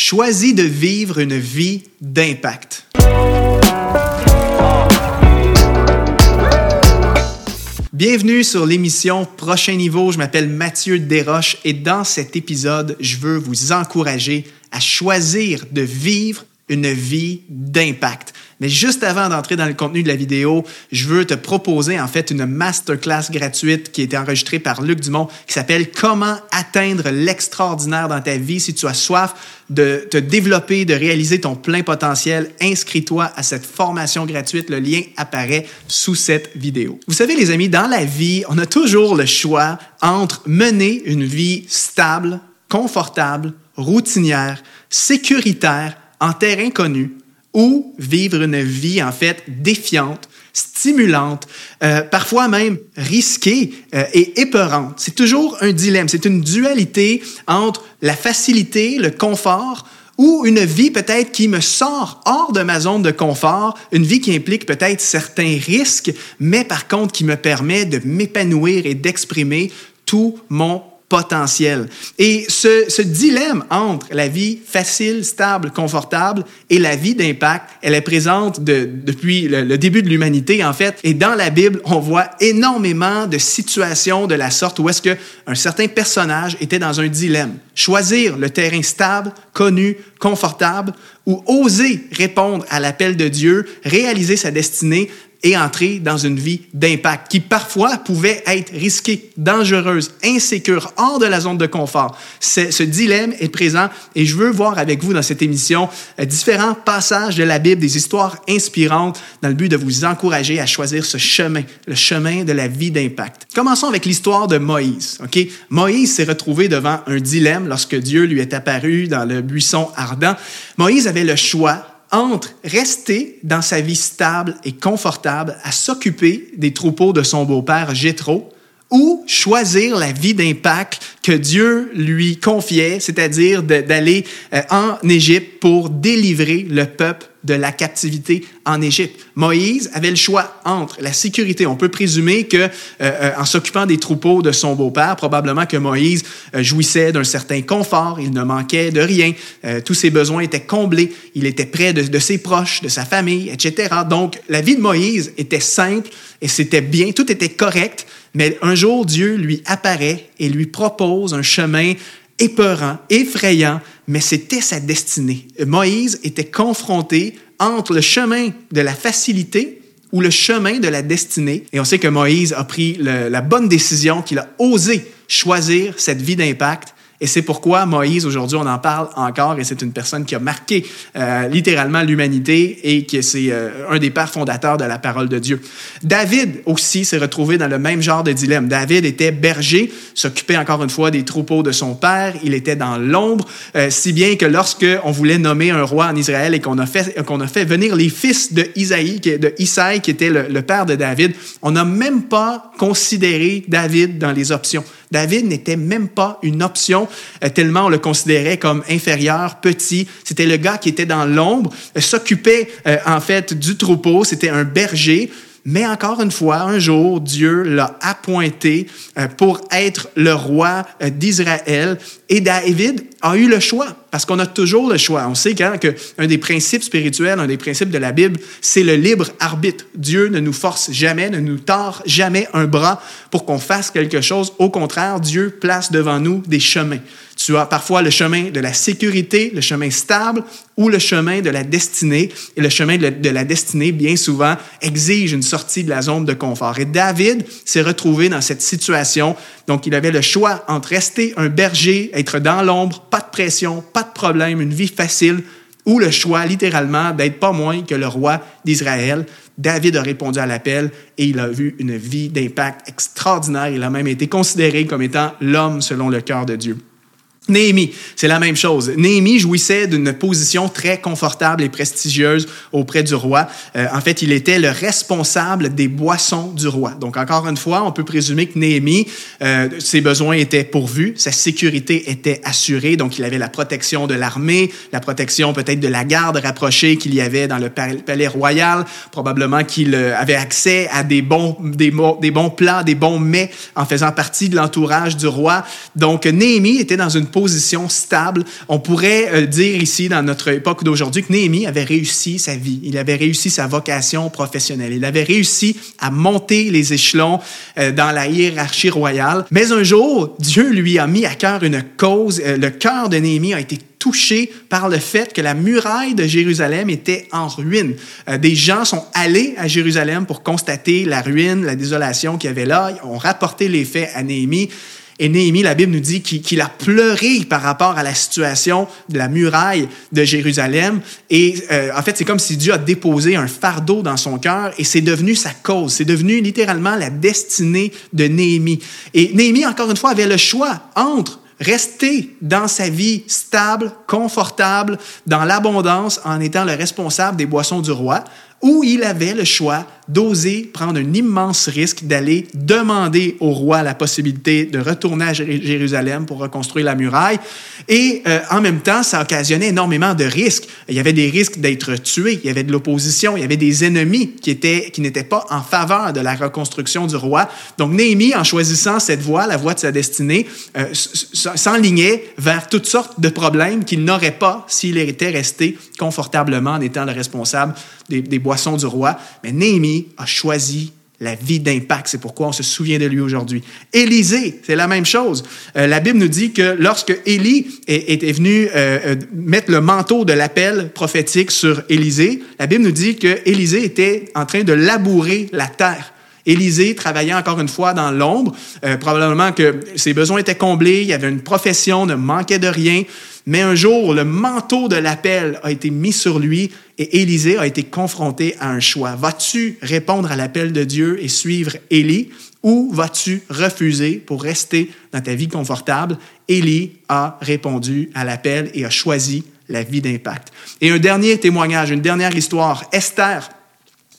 choisis de vivre une vie d'impact. Bienvenue sur l'émission Prochain Niveau. Je m'appelle Mathieu Desroches et dans cet épisode, je veux vous encourager à choisir de vivre une vie d'impact. Mais juste avant d'entrer dans le contenu de la vidéo, je veux te proposer en fait une masterclass gratuite qui a été enregistrée par Luc Dumont qui s'appelle Comment atteindre l'extraordinaire dans ta vie si tu as soif de te développer, de réaliser ton plein potentiel. Inscris-toi à cette formation gratuite. Le lien apparaît sous cette vidéo. Vous savez les amis, dans la vie, on a toujours le choix entre mener une vie stable, confortable, routinière, sécuritaire, en terrain connu ou vivre une vie en fait défiante, stimulante, euh, parfois même risquée euh, et épeurante. C'est toujours un dilemme, c'est une dualité entre la facilité, le confort ou une vie peut-être qui me sort hors de ma zone de confort, une vie qui implique peut-être certains risques, mais par contre qui me permet de m'épanouir et d'exprimer tout mon potentiel. Et ce, ce, dilemme entre la vie facile, stable, confortable et la vie d'impact, elle est présente de, depuis le, le, début de l'humanité, en fait. Et dans la Bible, on voit énormément de situations de la sorte où est-ce qu'un certain personnage était dans un dilemme. Choisir le terrain stable, connu, confortable, ou oser répondre à l'appel de Dieu, réaliser sa destinée et entrer dans une vie d'impact qui parfois pouvait être risquée, dangereuse, insécure, hors de la zone de confort. Ce dilemme est présent et je veux voir avec vous dans cette émission euh, différents passages de la Bible, des histoires inspirantes dans le but de vous encourager à choisir ce chemin, le chemin de la vie d'impact. Commençons avec l'histoire de Moïse. Ok, Moïse s'est retrouvé devant un dilemme lorsque Dieu lui est apparu dans le buisson ardent. Moïse avait le choix entre rester dans sa vie stable et confortable à s'occuper des troupeaux de son beau-père Jéthro ou choisir la vie d'impact que Dieu lui confiait, c'est-à-dire d'aller euh, en Égypte pour délivrer le peuple de la captivité en Égypte. Moïse avait le choix entre la sécurité. On peut présumer que, euh, euh, en s'occupant des troupeaux de son beau-père, probablement que Moïse jouissait d'un certain confort. Il ne manquait de rien. tous ses besoins étaient comblés. Il était près de, ses proches, de sa famille, etc. Donc, la vie de Moïse était simple et c'était bien. Tout était correct. Mais un jour, Dieu lui apparaît et lui propose un chemin épeurant, effrayant, mais c'était sa destinée. Moïse était confronté entre le chemin de la facilité ou le chemin de la destinée. Et on sait que Moïse a pris la bonne décision, qu'il a osé choisir cette vie d'impact et c'est pourquoi Moïse, aujourd'hui, on en parle encore et c'est une personne qui a marqué euh, littéralement l'humanité et qui c'est euh, un des pères fondateurs de la parole de Dieu. David aussi s'est retrouvé dans le même genre de dilemme. David était berger, s'occupait encore une fois des troupeaux de son père, il était dans l'ombre, euh, si bien que lorsque on voulait nommer un roi en Israël et qu'on a fait qu'on a fait venir les fils de Isaïe, de Isaïe qui était le, le père de David, on n'a même pas considéré David dans les options. David n'était même pas une option, euh, tellement on le considérait comme inférieur, petit. C'était le gars qui était dans l'ombre, euh, s'occupait euh, en fait du troupeau, c'était un berger. Mais encore une fois, un jour, Dieu l'a appointé pour être le roi d'Israël. Et David a eu le choix, parce qu'on a toujours le choix. On sait qu'un des principes spirituels, un des principes de la Bible, c'est le libre arbitre. Dieu ne nous force jamais, ne nous tord jamais un bras pour qu'on fasse quelque chose. Au contraire, Dieu place devant nous des chemins. Tu as parfois le chemin de la sécurité, le chemin stable ou le chemin de la destinée. Et le chemin de la destinée, bien souvent, exige une sortie de la zone de confort. Et David s'est retrouvé dans cette situation. Donc, il avait le choix entre rester un berger, être dans l'ombre, pas de pression, pas de problème, une vie facile, ou le choix littéralement d'être pas moins que le roi d'Israël. David a répondu à l'appel et il a vu une vie d'impact extraordinaire. Il a même été considéré comme étant l'homme selon le cœur de Dieu. Néhémie, c'est la même chose. Néhémie jouissait d'une position très confortable et prestigieuse auprès du roi. Euh, en fait, il était le responsable des boissons du roi. Donc, encore une fois, on peut présumer que Néhémie, euh, ses besoins étaient pourvus, sa sécurité était assurée. Donc, il avait la protection de l'armée, la protection peut-être de la garde rapprochée qu'il y avait dans le palais royal. Probablement qu'il euh, avait accès à des bons, des, des bons plats, des bons mets en faisant partie de l'entourage du roi. Donc, Néhémie était dans une position position stable. On pourrait euh, dire ici, dans notre époque d'aujourd'hui, que Néhémie avait réussi sa vie. Il avait réussi sa vocation professionnelle. Il avait réussi à monter les échelons euh, dans la hiérarchie royale. Mais un jour, Dieu lui a mis à cœur une cause. Euh, le cœur de Néhémie a été touché par le fait que la muraille de Jérusalem était en ruine. des gens sont allés à Jérusalem pour constater la ruine, la désolation qu'il y avait là. Ils ont rapporté les faits à Néhémie. Et Néhémie, la Bible nous dit qu'il a pleuré par rapport à la situation de la muraille de Jérusalem. Et euh, en fait, c'est comme si Dieu a déposé un fardeau dans son cœur et c'est devenu sa cause. C'est devenu littéralement la destinée de Néhémie. Et Néhémie, encore une fois, avait le choix entre rester dans sa vie stable, confortable, dans l'abondance, en étant le responsable des boissons du roi, ou il avait le choix d'oser prendre un immense risque d'aller demander au roi la possibilité de retourner à Jérusalem pour reconstruire la muraille. Et euh, en même temps, ça occasionnait énormément de risques. Il y avait des risques d'être tué, il y avait de l'opposition, il y avait des ennemis qui qui n'étaient pas en faveur de la reconstruction du roi. Donc Néhémie, en choisissant cette voie, la voie de sa destinée, euh, s'enlignait vers toutes sortes de problèmes qu'il n'aurait pas s'il était resté confortablement en étant le responsable des, des boissons du roi. Mais Néhémie a choisi la vie d'impact. C'est pourquoi on se souvient de lui aujourd'hui. Élisée, c'est la même chose. Euh, la Bible nous dit que lorsque Élie était venu euh, euh, mettre le manteau de l'appel prophétique sur Élisée, la Bible nous dit que Élisée était en train de labourer la terre. Élisée travaillait encore une fois dans l'ombre. probablement que ses besoins étaient comblés, il y avait une profession, ne manquait de rien. Mais un jour, le manteau de l'appel a été mis sur lui et Élisée a été confronté à un choix. Vas-tu répondre à l'appel de Dieu et suivre Élie ou vas-tu refuser pour rester dans ta vie confortable? Élie a répondu à l'appel et a choisi la vie d'impact. Et un dernier témoignage, une dernière histoire. Esther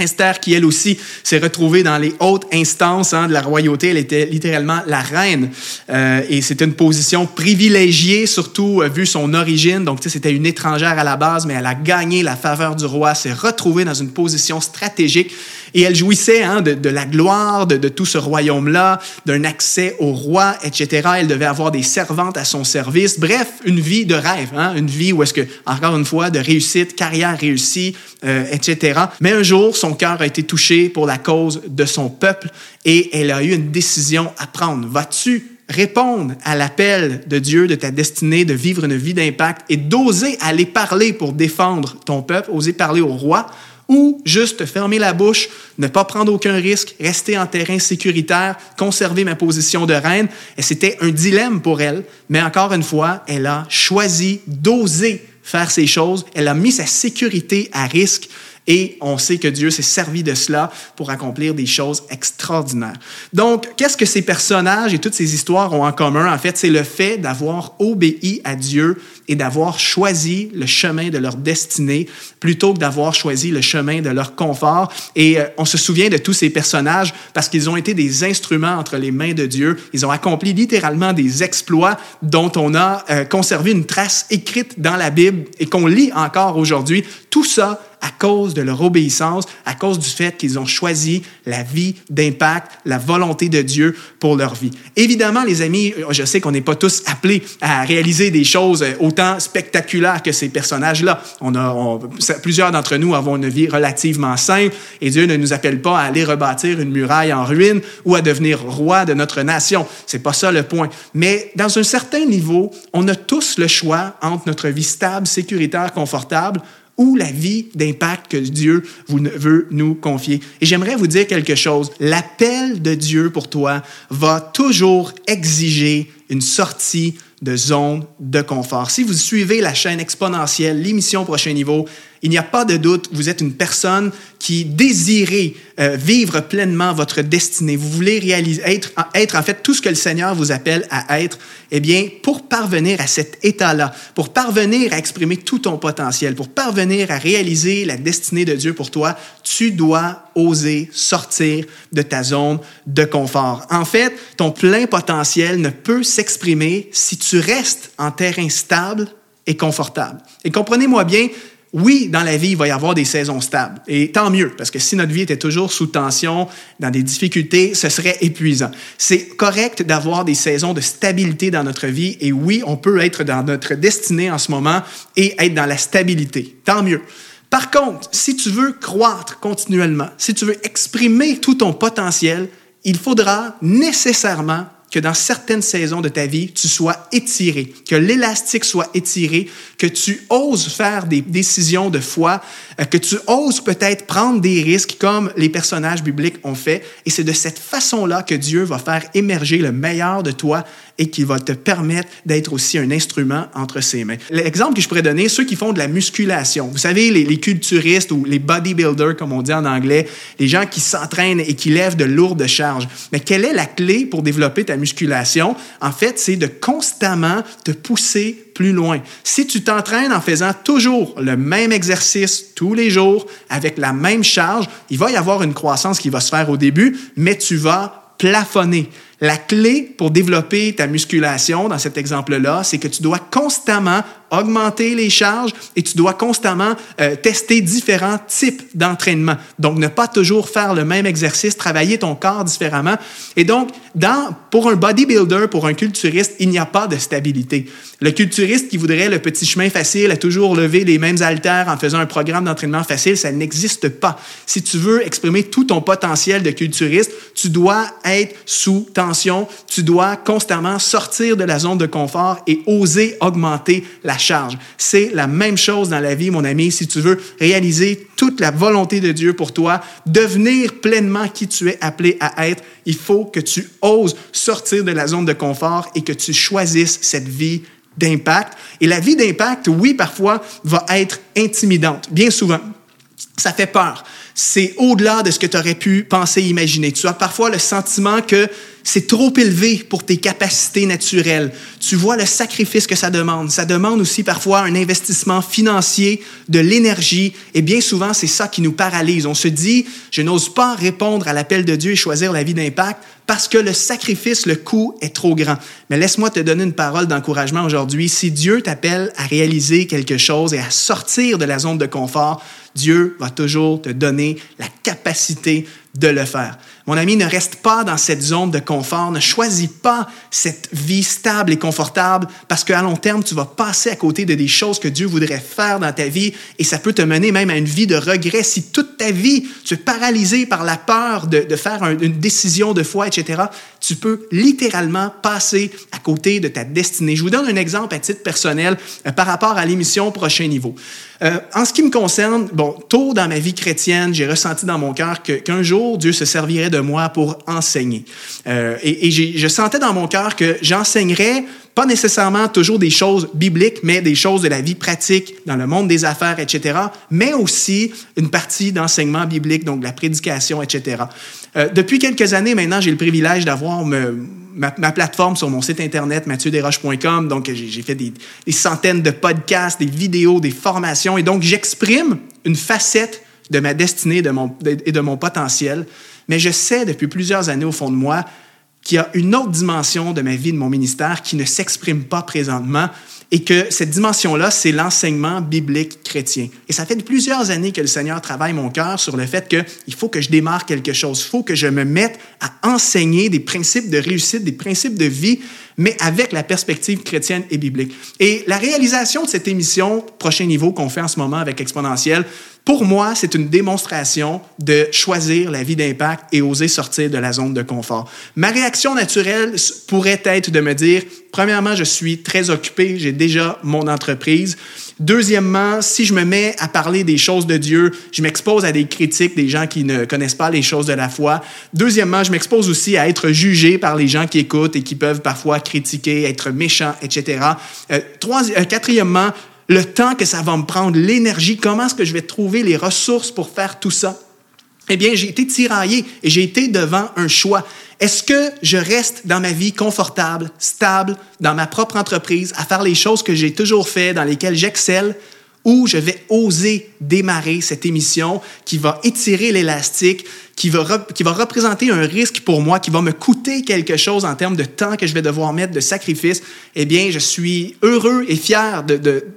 Esther, qui elle aussi s'est retrouvée dans les hautes instances hein, de la royauté, elle était littéralement la reine. Euh, et c'était une position privilégiée, surtout euh, vu son origine. Donc, c'était une étrangère à la base, mais elle a gagné la faveur du roi, s'est retrouvée dans une position stratégique. Et elle jouissait hein, de, la gloire de, tout ce royaume-là, d'un accès au roi, etc. Elle devait avoir des servantes à son service. Bref, une vie de rêve, hein, une vie où est-ce que, encore une fois, de réussite, carrière réussie, euh, etc. Mais un jour, son cœur a été touché pour la cause de son peuple et elle a eu une décision à prendre. Vas-tu répondre à l'appel de Dieu, de ta destinée, de vivre une vie d'impact et d'oser aller parler pour défendre ton peuple, oser parler au roi, ou juste fermer la bouche, ne pas prendre aucun risque, rester en terrain sécuritaire, conserver ma position de reine? Et c'était un dilemme pour elle, mais encore une fois, elle a choisi d'oser faire ces choses. Elle a mis sa sécurité à risque et on sait que Dieu s'est servi de cela pour accomplir des choses extraordinaires. Donc, qu'est-ce que ces personnages et toutes ces histoires ont en commun? En fait, c'est le fait d'avoir obéi à Dieu et d'avoir choisi le chemin de leur destinée plutôt que d'avoir choisi le chemin de leur confort. Et euh, on se souvient de tous ces personnages parce qu'ils ont été des instruments entre les mains de Dieu. Ils ont accompli littéralement des exploits dont on a euh, conservé une trace écrite dans la Bible et qu'on lit encore aujourd'hui. Tout ça à cause de leur obéissance, à cause du fait qu'ils ont choisi la vie d'impact, la volonté de Dieu pour leur vie. Évidemment, les amis, je sais qu'on n'est pas tous appelés à réaliser des choses autant spectaculaires que ces personnages-là. On a, plusieurs d'entre nous avons une vie relativement simple et Dieu ne nous appelle pas à aller rebâtir une muraille en ruine ou à devenir roi de notre nation. C'est pas ça le point. Mais dans un certain niveau, on a tous le choix entre notre vie stable, sécuritaire, confortable ou la vie d'impact que Dieu veut nous confier. Et j'aimerais vous dire quelque chose. L'appel de Dieu pour toi va toujours exiger une sortie de zone de confort. Si vous suivez la chaîne exponentielle, l'émission Prochain Niveau, il n'y a pas de doute, vous êtes une personne qui désirez euh, vivre pleinement votre destinée. Vous voulez réaliser, être, être en fait tout ce que le Seigneur vous appelle à être. Eh bien, pour parvenir à cet état-là, pour parvenir à exprimer tout ton potentiel, pour parvenir à réaliser la destinée de Dieu pour toi, tu dois oser sortir de ta zone de confort. En fait, ton plein potentiel ne peut s'exprimer si tu restes en terrain stable et confortable. Et comprenez-moi bien, oui, dans la vie, il va y avoir des saisons stables. Et tant mieux, parce que si notre vie était toujours sous tension, dans des difficultés, ce serait épuisant. C'est correct d'avoir des saisons de stabilité dans notre vie. Et oui, on peut être dans notre destinée en ce moment et être dans la stabilité. Tant mieux. Par contre, si tu veux croître continuellement, si tu veux exprimer tout ton potentiel, il faudra nécessairement que dans certaines saisons de ta vie, tu sois étiré, que l'élastique soit étiré, que tu oses faire des décisions de foi, euh, que tu oses peut-être prendre des risques comme les personnages bibliques ont fait. Et c'est de cette façon-là que Dieu va faire émerger le meilleur de toi et qui va te permettre d'être aussi un instrument entre ses mains. L'exemple que je pourrais donner, ceux qui font de la musculation. Vous savez, les, les culturistes ou les bodybuilders, comme on dit en anglais, les gens qui s'entraînent et qui lèvent de lourdes charges. Mais quelle est la clé pour développer ta musculation? En fait, c'est de constamment te pousser plus loin. Si tu t'entraînes en faisant toujours le même exercice tous les jours avec la même charge, il va y avoir une croissance qui va se faire au début, mais tu vas plafonner. La clé pour développer ta musculation, dans cet exemple-là, c'est que tu dois constamment augmenter les charges et tu dois constamment euh, tester différents types d'entraînement. Donc, ne pas toujours faire le même exercice, travailler ton corps différemment. Et donc, pour un bodybuilder, pour un culturiste, il n'y a pas de stabilité. Le culturiste qui voudrait le petit chemin facile, à toujours lever les mêmes haltères en faisant un programme d'entraînement facile, ça n'existe pas. Si tu veux exprimer tout ton potentiel de culturiste, tu dois être sous tension, tu dois constamment sortir de la zone de confort et oser augmenter la charge. C'est la même chose dans la vie, mon ami. Si tu veux réaliser toute la volonté de Dieu pour toi, devenir pleinement qui tu es appelé à être, il faut que tu oses sortir de la zone de confort et que tu choisisses cette vie d'impact. Et la vie d'impact, oui, parfois, va être intimidante, bien souvent. Ça fait peur. C'est au-delà de ce que tu aurais pu penser, imaginer. Tu as parfois le sentiment que c'est trop élevé pour tes capacités naturelles. Tu vois le sacrifice que ça demande. Ça demande aussi parfois un investissement financier, de l'énergie, et bien souvent, c'est ça qui nous paralyse. On se dit, je n'ose pas répondre à l'appel de Dieu et choisir la vie d'impact parce que le sacrifice, le coût est trop grand. Mais laisse-moi te donner une parole d'encouragement aujourd'hui. Si Dieu t'appelle à réaliser quelque chose et à sortir de la zone de confort, Dieu va toujours te donner la capacité de le faire. Mon ami, ne reste pas dans cette zone de confort, ne choisis pas cette vie stable et confortable parce qu'à long terme, tu vas passer à côté de des choses que Dieu voudrait faire dans ta vie et ça peut te mener même à une vie de regret si toute ta vie, tu es paralysé par la peur de, faire une décision de foi, etc. Tu peux littéralement passer à côté de ta destinée. Je vous donne un exemple à titre personnel euh, par rapport à l'émission Prochain Niveau. Euh, en ce qui me concerne, bon, tôt dans ma vie chrétienne, j'ai ressenti dans mon cœur qu'un jour, Dieu se servirait de moi pour enseigner. Euh, et, je sentais dans mon cœur que j'enseignerais pas nécessairement toujours des choses bibliques, mais des choses de la vie pratique dans le monde des affaires, etc., mais aussi une partie d'enseignement biblique, donc de la prédication, etc. Euh, depuis quelques années maintenant, j'ai le privilège d'avoir ma, plateforme sur mon site internet mathieuderoche.com. Donc, j'ai fait des, des, centaines de podcasts, des vidéos, des formations, et donc j'exprime une facette de ma destinée et de mon potentiel. Mais je sais depuis plusieurs années au fond de moi qu'il y a une autre dimension de ma vie, de mon ministère, qui ne s'exprime pas présentement, et que cette dimension-là, c'est l'enseignement biblique chrétien. Et ça fait plusieurs années que le Seigneur travaille mon cœur sur le fait qu'il faut que je démarre quelque chose, il faut que je me mette à enseigner des principes de réussite, des principes de vie, mais avec la perspective chrétienne et biblique. Et la réalisation de cette émission, prochain niveau qu'on fait en ce moment avec Exponentiel, pour moi, c'est une démonstration de choisir la vie d'impact et oser sortir de la zone de confort. Ma réaction naturelle pourrait être de me dire, premièrement, je suis très occupé, j'ai déjà mon entreprise. Deuxièmement, si je me mets à parler des choses de Dieu, je m'expose à des critiques des gens qui ne connaissent pas les choses de la foi. Deuxièmement, je m'expose aussi à être jugé par les gens qui écoutent et qui peuvent parfois critiquer, être méchants, etc. Euh, euh, quatrièmement, le temps que ça va me prendre, l'énergie, comment est-ce que je vais trouver les ressources pour faire tout ça? Eh bien, j'ai été tiraillé et j'ai été devant un choix. Est-ce que je reste dans ma vie confortable, stable, dans ma propre entreprise, à faire les choses que j'ai toujours fait, dans lesquelles j'excelle, ou je vais oser démarrer cette émission qui va étirer l'élastique, qui va, qui va représenter un risque pour moi, qui va me coûter quelque chose en termes de temps que je vais devoir mettre, de sacrifice, eh bien, je suis heureux et fier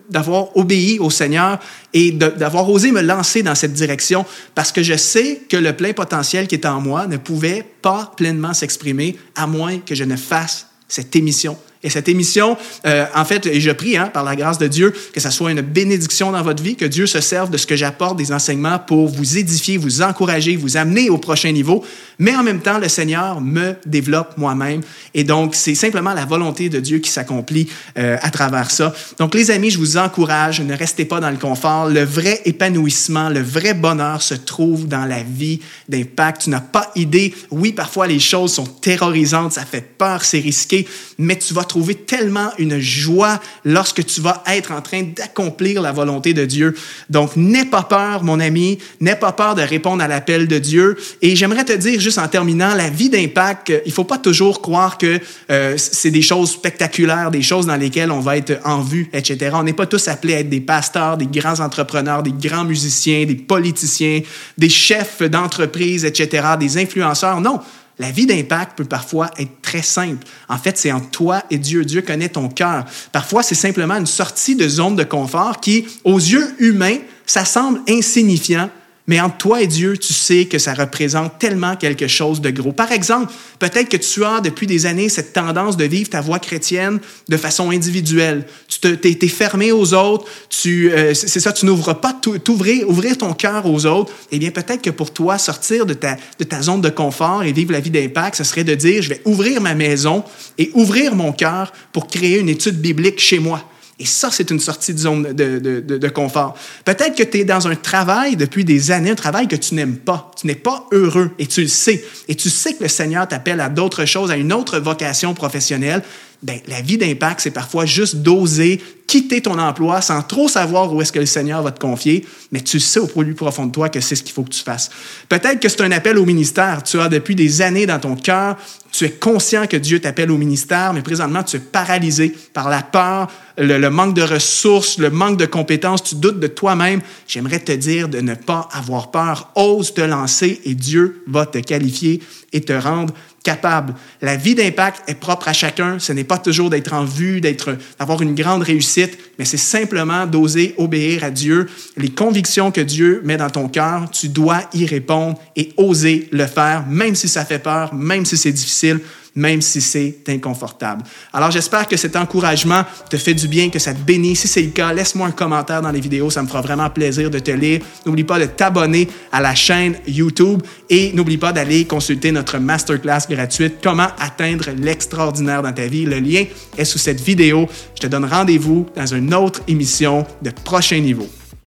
d'avoir obéi au Seigneur et d'avoir osé me lancer dans cette direction parce que je sais que le plein potentiel qui est en moi ne pouvait pas pleinement s'exprimer à moins que je ne fasse cette émission et cette émission, euh, en fait, et je prie, hein, par la grâce de Dieu, que ça soit une bénédiction dans votre vie, que Dieu se serve de ce que j'apporte, des enseignements pour vous édifier, vous encourager, vous amener au prochain niveau. Mais en même temps, le Seigneur me développe moi-même. Et donc, c'est simplement la volonté de Dieu qui s'accomplit euh, à travers ça. Donc, les amis, je vous encourage, ne restez pas dans le confort. Le vrai épanouissement, le vrai bonheur se trouve dans la vie d'impact. Tu n'as pas idée. Oui, parfois, les choses sont terrorisantes, ça fait peur, c'est risqué, mais tu vas trouver tellement une joie lorsque tu vas être en train d'accomplir la volonté de Dieu. Donc, n'aie pas peur, mon ami, n'aie pas peur de répondre à l'appel de Dieu. Et j'aimerais te dire, juste en terminant, la vie d'impact, il faut pas toujours croire que euh, c'est des choses spectaculaires, des choses dans lesquelles on va être en vue, etc. On n'est pas tous appelés à être des pasteurs, des grands entrepreneurs, des grands musiciens, des politiciens, des chefs d'entreprise, etc., des influenceurs. Non, la vie d'impact peut parfois être très simple. En fait, c'est entre toi et Dieu. Dieu connaît ton cœur. Parfois, c'est simplement une sortie de zone de confort qui, aux yeux humains, ça semble insignifiant, mais entre toi et Dieu, tu sais que ça représente tellement quelque chose de gros. Par exemple, peut-être que tu as depuis des années cette tendance de vivre ta voie chrétienne de façon individuelle. Tu t'es fermé aux autres, tu, euh, c'est ça, tu n'ouvres pas, t'ouvrir, ouvrir ton cœur aux autres. Eh bien, peut-être que pour toi, sortir de ta, de ta zone de confort et vivre la vie d'impact, ce serait de dire, je vais ouvrir ma maison et ouvrir mon cœur pour créer une étude biblique chez moi. Et ça, c'est une sortie de zone de, de, confort. Peut-être que tu es dans un travail depuis des années, un travail que tu n'aimes pas. Tu n'es pas heureux et tu le sais. Et tu sais que le Seigneur t'appelle à d'autres choses, à une autre vocation professionnelle. Ben, la vie d'impact, c'est parfois juste d'oser quitter ton emploi sans trop savoir où est-ce que le Seigneur va te confier, mais tu sais au plus profond de toi que c'est ce qu'il faut que tu fasses. Peut-être que c'est un appel au ministère. Tu as depuis des années dans ton cœur, tu es conscient que Dieu t'appelle au ministère, mais présentement, tu es paralysé par la peur, le, le, manque de ressources, le manque de compétences, tu doutes de toi-même. J'aimerais te dire de ne pas avoir peur. Ose te lancer et Dieu va te qualifier et te rendre capable. La vie d'impact est propre à chacun. Ce n'est pas toujours d'être en vue, d'être, d'avoir une grande réussite, mais c'est simplement d'oser obéir à Dieu. Les convictions que Dieu met dans ton cœur, tu dois y répondre et oser le faire, même si ça fait peur, même si c'est difficile même si c'est inconfortable. Alors j'espère que cet encouragement te fait du bien, que ça te bénit. Si c'est le cas, laisse-moi un commentaire dans les vidéos, ça me fera vraiment plaisir de te lire. N'oublie pas de t'abonner à la chaîne YouTube et n'oublie pas d'aller consulter notre masterclass gratuite Comment atteindre l'extraordinaire dans ta vie. Le lien est sous cette vidéo. Je te donne rendez-vous dans une autre émission de prochain niveau.